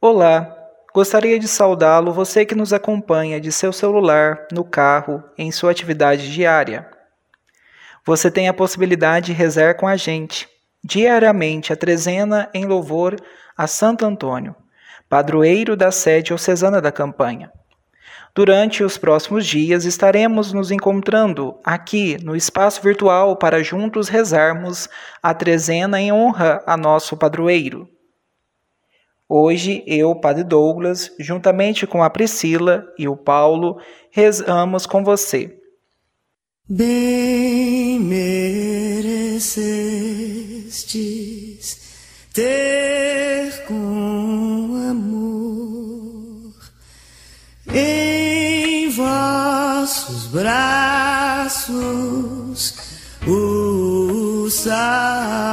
Olá, gostaria de saudá-lo você que nos acompanha de seu celular, no carro, em sua atividade diária. Você tem a possibilidade de rezar com a gente, diariamente a trezena em louvor a Santo Antônio, padroeiro da sede diocesana da campanha. Durante os próximos dias estaremos nos encontrando aqui no espaço virtual para juntos rezarmos a trezena em honra a nosso padroeiro. Hoje eu, Padre Douglas, juntamente com a Priscila e o Paulo, rezamos com você. Bem merecestes ter com amor em vossos braços o Salvador.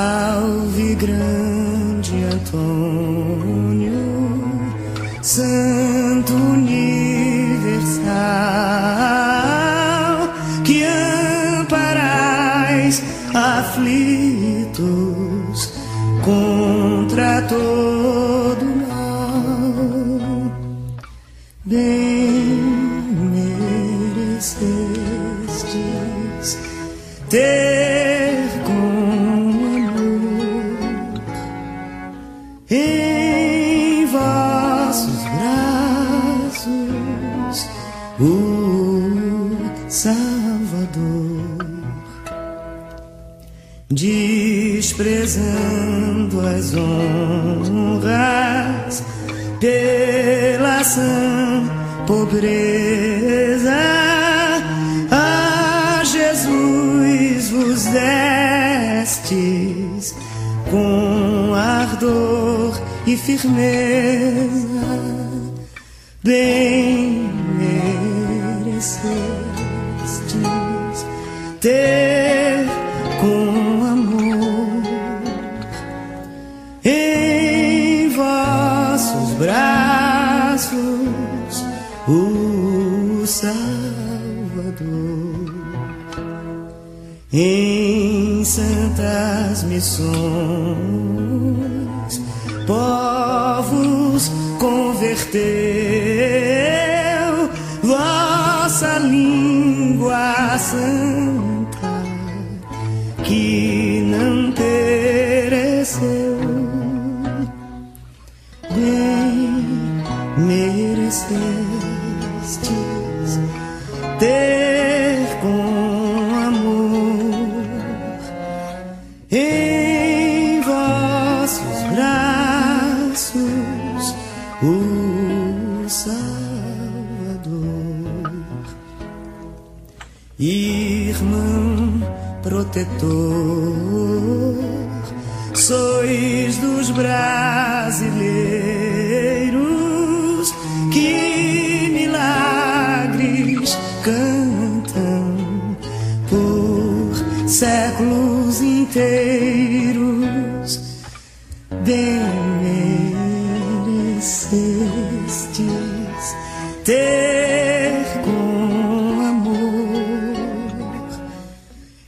Salve grande Antônio, Santo o Salvador, desprezando as honras pela sã pobreza, a Jesus vos destes com ardor e firmeza, bem ter com amor em vossos braços o Salvador. Em santas missões, povos converteu merecestes ter com amor em vossos braços o Salvador, irmão protetor, séculos inteiros. Bem ter com amor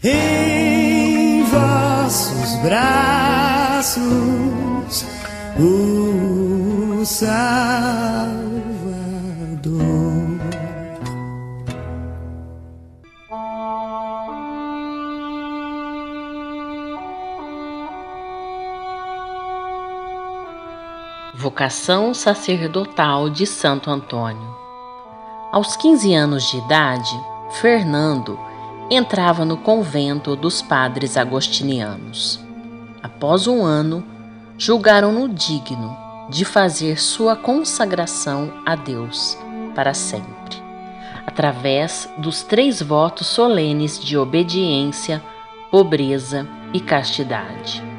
em vossos braços o Salvador. Vocação sacerdotal de Santo Antônio. Aos 15 anos de idade, Fernando entrava no convento dos padres agostinianos. Após um ano, julgaram-no digno de fazer sua consagração a Deus para sempre, através dos três votos solenes de obediência, pobreza e castidade.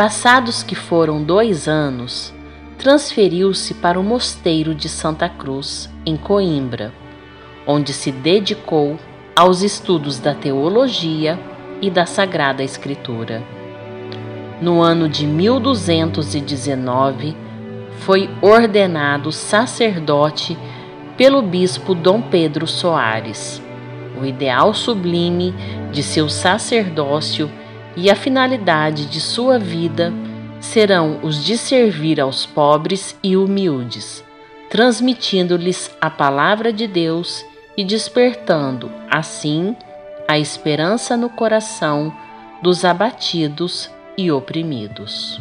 Passados que foram dois anos, transferiu-se para o mosteiro de Santa Cruz, em Coimbra, onde se dedicou aos estudos da teologia e da Sagrada Escritura. no ano de 1219, foi ordenado sacerdote pelo bispo Dom Pedro Soares. O ideal sublime de seu sacerdócio e a finalidade de sua vida serão os de servir aos pobres e humildes, transmitindo-lhes a palavra de Deus e despertando, assim, a esperança no coração dos abatidos e oprimidos.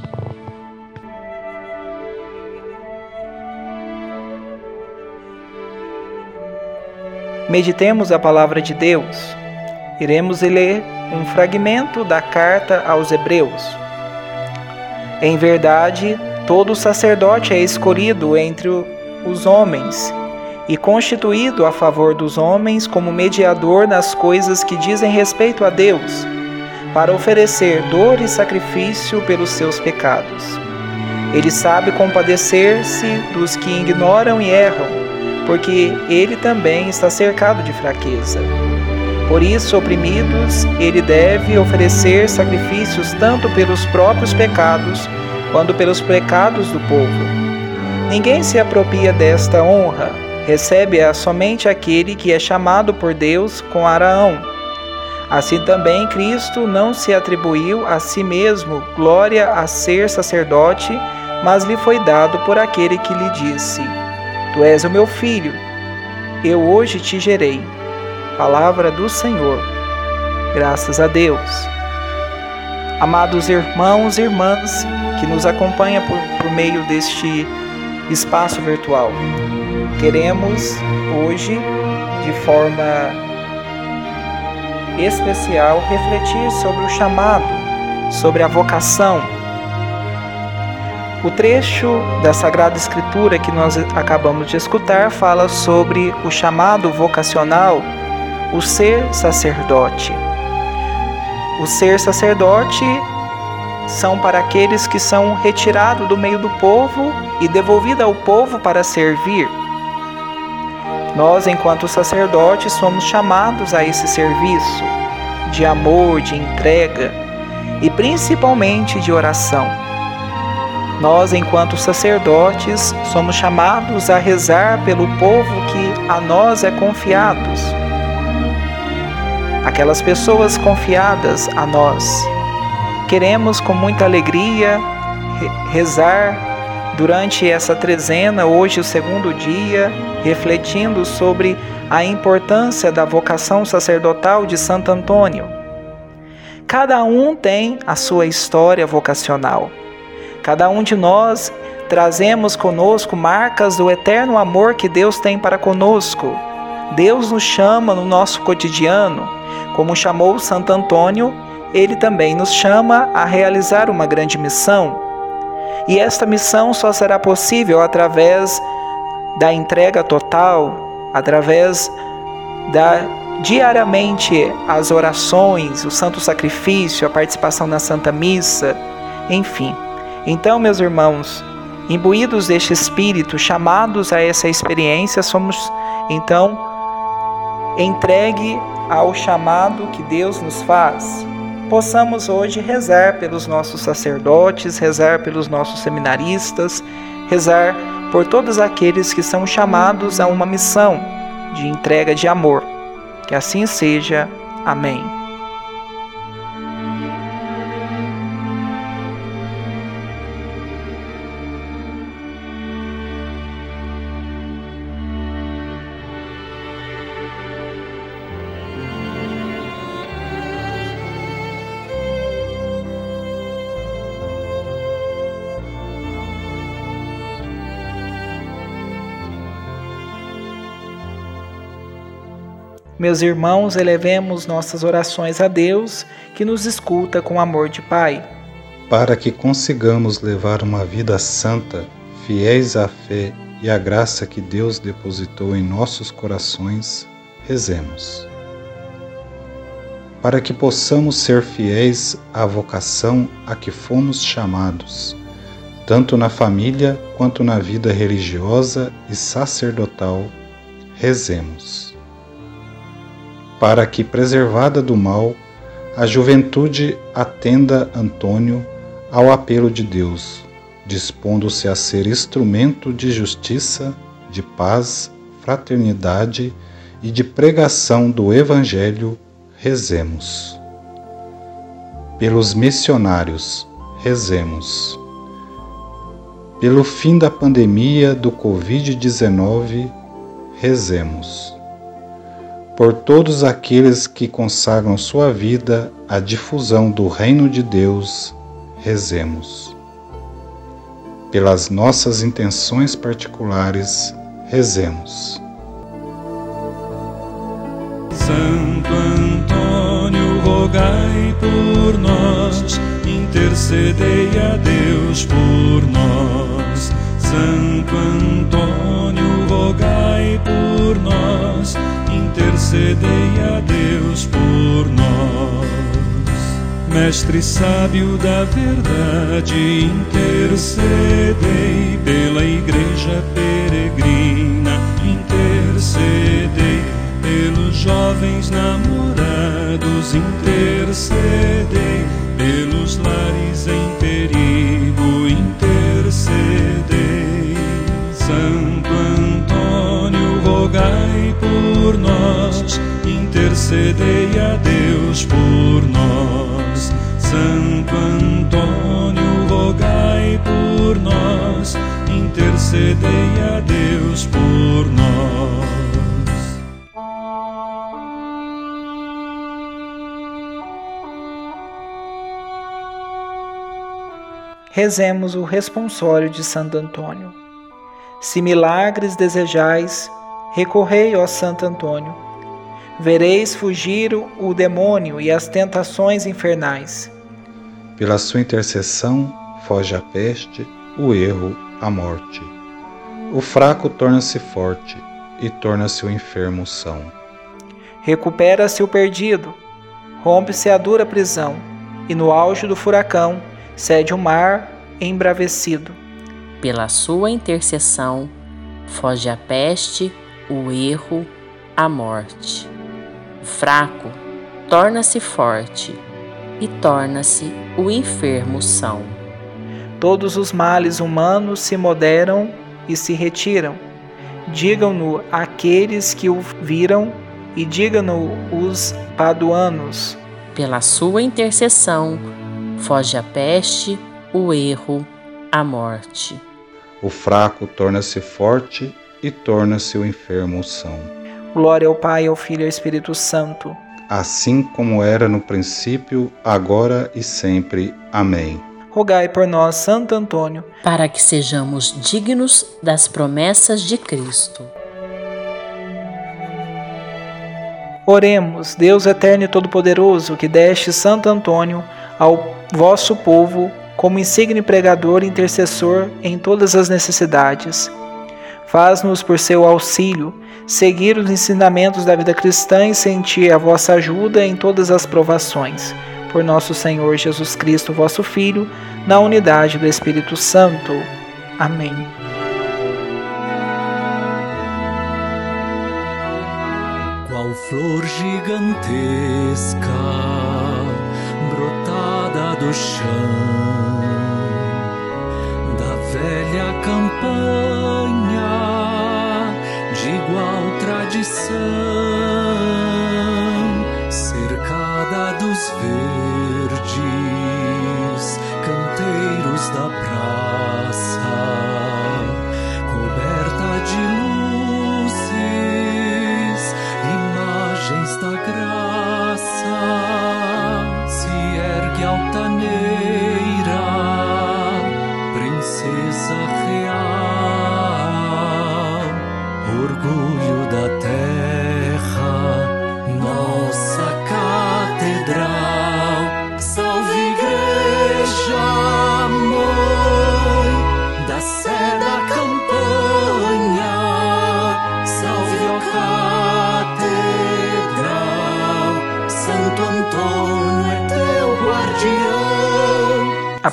Meditemos a palavra de Deus. Iremos ler um fragmento da carta aos Hebreus. Em verdade, todo sacerdote é escolhido entre os homens e constituído a favor dos homens como mediador nas coisas que dizem respeito a Deus, para oferecer dor e sacrifício pelos seus pecados. Ele sabe compadecer-se dos que ignoram e erram, porque ele também está cercado de fraqueza. Por isso, oprimidos, ele deve oferecer sacrifícios tanto pelos próprios pecados quanto pelos pecados do povo. Ninguém se apropria desta honra, recebe-a somente aquele que é chamado por Deus com Araão. Assim também Cristo não se atribuiu a si mesmo glória a ser sacerdote, mas lhe foi dado por aquele que lhe disse: Tu és o meu filho, eu hoje te gerei. Palavra do Senhor. Graças a Deus. Amados irmãos e irmãs que nos acompanham por, por meio deste espaço virtual. Queremos hoje, de forma especial, refletir sobre o chamado, sobre a vocação. O trecho da Sagrada Escritura que nós acabamos de escutar fala sobre o chamado vocacional, o ser sacerdote. O ser sacerdote são para aqueles que são retirados do meio do povo e devolvidos ao povo para servir. Nós, enquanto sacerdotes, somos chamados a esse serviço de amor, de entrega e principalmente de oração. Nós, enquanto sacerdotes, somos chamados a rezar pelo povo que a nós é confiados. Aquelas pessoas confiadas a nós. Queremos com muita alegria rezar durante essa trezena, hoje o segundo dia, refletindo sobre a importância da vocação sacerdotal de Santo Antônio. Cada um tem a sua história vocacional. Cada um de nós trazemos conosco marcas do eterno amor que Deus tem para conosco. Deus nos chama no nosso cotidiano, como chamou Santo Antônio, ele também nos chama a realizar uma grande missão. E esta missão só será possível através da entrega total, através da diariamente as orações, o santo sacrifício, a participação na Santa Missa, enfim. Então, meus irmãos, imbuídos deste espírito, chamados a essa experiência, somos então entregue ao chamado que Deus nos faz. Possamos hoje rezar pelos nossos sacerdotes, rezar pelos nossos seminaristas, rezar por todos aqueles que são chamados a uma missão de entrega de amor. Que assim seja. Amém. Meus irmãos, elevemos nossas orações a Deus, que nos escuta com amor de Pai. Para que consigamos levar uma vida santa, fiéis à fé e à graça que Deus depositou em nossos corações, rezemos. Para que possamos ser fiéis à vocação a que fomos chamados, tanto na família quanto na vida religiosa e sacerdotal, rezemos para que, preservada do mal, a juventude atenda Antônio ao apelo de Deus, dispondo-se a ser instrumento de justiça, de paz, fraternidade e de pregação do Evangelho, rezemos. Pelos missionários, rezemos. Pelo fim da pandemia do Covid-19, rezemos. Por todos aqueles que consagram sua vida à difusão do Reino de Deus, rezemos. Pelas nossas intenções particulares, rezemos. Santo Antônio, rogai por nós, intercedei a Deus por nós. Santo Antônio, rogai por nós, intercedei a Deus por nós. Mestre sábio da verdade, intercedei pela igreja peregrina, intercedei pelos jovens namorados, intercedei pelos lares por nós, intercedei a Deus por nós. Santo Antônio, rogai por nós, intercedei a Deus por nós. Rezemos o responsório de Santo Antônio. Se milagres desejais, recorrei, ó Santo Antônio. Vereis fugir o demônio e as tentações infernais. Pela sua intercessão, foge a peste, o erro, a morte. O fraco torna-se forte e torna-se o enfermo são. Recupera-se o perdido, rompe-se a dura prisão, e no auge do furacão cede o mar embravecido. Pela sua intercessão, foge a peste, o erro, a morte. O fraco torna-se forte e torna-se o enfermo são. Todos os males humanos se moderam e se retiram. Digam-no aqueles que o viram e digam-no os paduanos. Pela sua intercessão, foge a peste, o erro, a morte. O fraco torna-se forte e torna-se o enfermo são. Glória ao Pai, ao Filho e ao Espírito Santo. Assim como era no princípio, agora e sempre. Amém. Rogai por nós, Santo Antônio, para que sejamos dignos das promessas de Cristo. Oremos, Deus eterno e todo-poderoso, que deste Santo Antônio ao vosso povo como insigne pregador e intercessor em todas as necessidades. Faz-nos, por seu auxílio, seguir os ensinamentos da vida cristã e sentir a vossa ajuda em todas as provações. Por nosso Senhor Jesus Cristo, vosso Filho, na unidade do Espírito Santo. Amém. Qual flor gigantesca brotada do chão da velha campanha de igual tradição,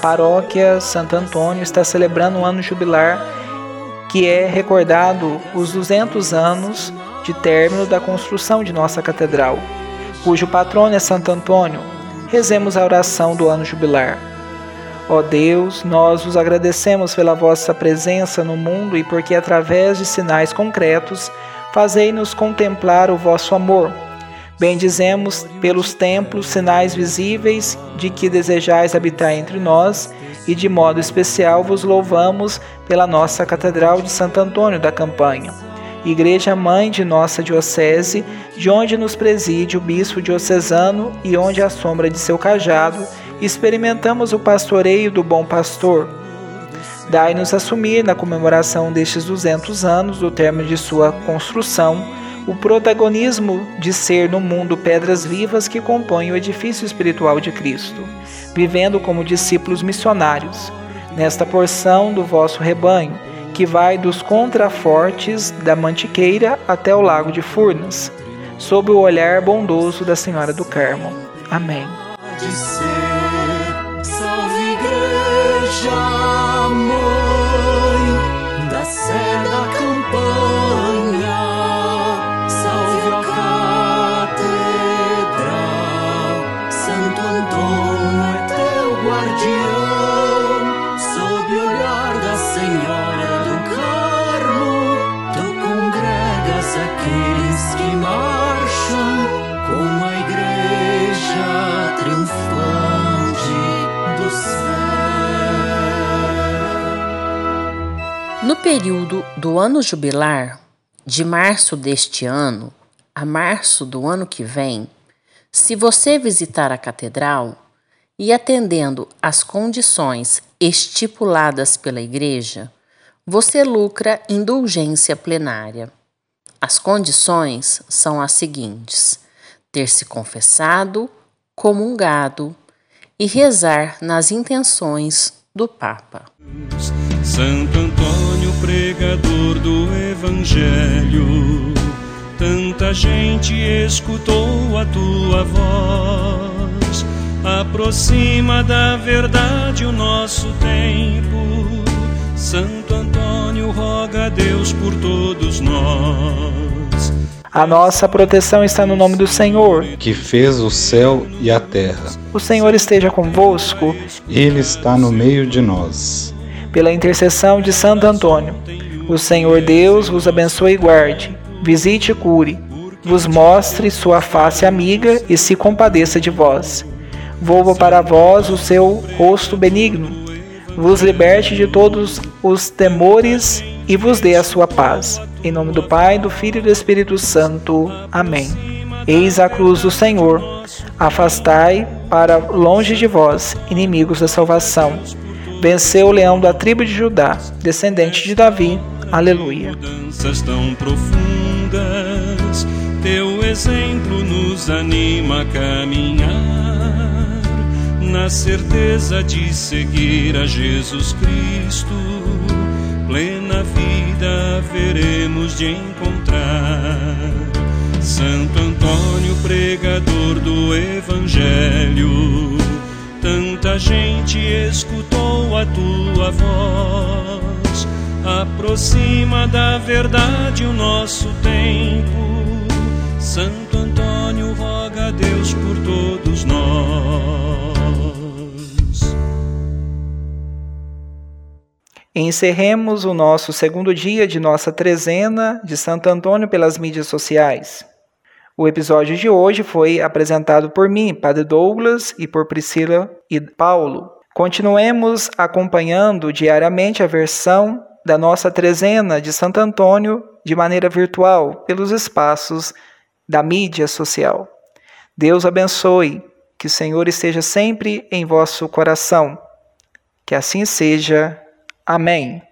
paróquia Santo Antônio está celebrando um ano jubilar que é recordado os 200 anos de término da construção de nossa catedral, cujo patrono é Santo Antônio. Rezemos a oração do ano jubilar. Ó Deus, nós vos agradecemos pela vossa presença no mundo e porque, através de sinais concretos, fazei-nos contemplar o vosso amor. Bendizemos pelos templos sinais visíveis de que desejais habitar entre nós e, de modo especial, vos louvamos pela nossa Catedral de Santo Antônio da Campanha. Igreja Mãe de nossa Diocese, de onde nos preside o Bispo Diocesano e onde, à sombra de seu cajado, experimentamos o pastoreio do Bom Pastor. Dai-nos assumir, na comemoração destes 200 anos do término de sua construção, o protagonismo de ser no mundo pedras vivas que compõem o edifício espiritual de Cristo, vivendo como discípulos missionários, nesta porção do vosso rebanho, que vai dos contrafortes da Mantiqueira até o lago de Furnas, sob o olhar bondoso da Senhora do Carmo. Amém. No período do ano jubilar, de março deste ano a março do ano que vem, se você visitar a catedral e atendendo às condições estipuladas pela Igreja, você lucra indulgência plenária. As condições são as seguintes: ter se confessado, comungado e rezar nas intenções do Papa. Santo Antônio, pregador do Evangelho, tanta gente escutou a tua voz. Aproxima da verdade o nosso tempo. Santo Antônio, roga a Deus por todos nós. A nossa proteção está no nome do Senhor, que fez o céu e a terra. O Senhor esteja convosco. Ele está no meio de nós pela intercessão de Santo Antônio. O Senhor Deus vos abençoe e guarde, visite e cure, vos mostre sua face amiga e se compadeça de vós. Volva para vós o seu rosto benigno, vos liberte de todos os temores e vos dê a sua paz. Em nome do Pai, do Filho e do Espírito Santo. Amém. Eis a cruz do Senhor. Afastai para longe de vós, inimigos da salvação venceu o leão da tribo de Judá, descendente de Davi. Aleluia. Mudanças tão profundas, teu exemplo nos anima a caminhar na certeza de seguir a Jesus Cristo. Plena vida veremos de encontrar. Santo Antônio, pregador do Evangelho Tanta gente escutou a tua voz, aproxima da verdade o nosso tempo. Santo Antônio, roga a Deus por todos nós. Encerremos o nosso segundo dia de nossa trezena de Santo Antônio pelas mídias sociais. O episódio de hoje foi apresentado por mim, Padre Douglas, e por Priscila e Paulo. Continuemos acompanhando diariamente a versão da nossa trezena de Santo Antônio de maneira virtual pelos espaços da mídia social. Deus abençoe, que o Senhor esteja sempre em vosso coração. Que assim seja. Amém.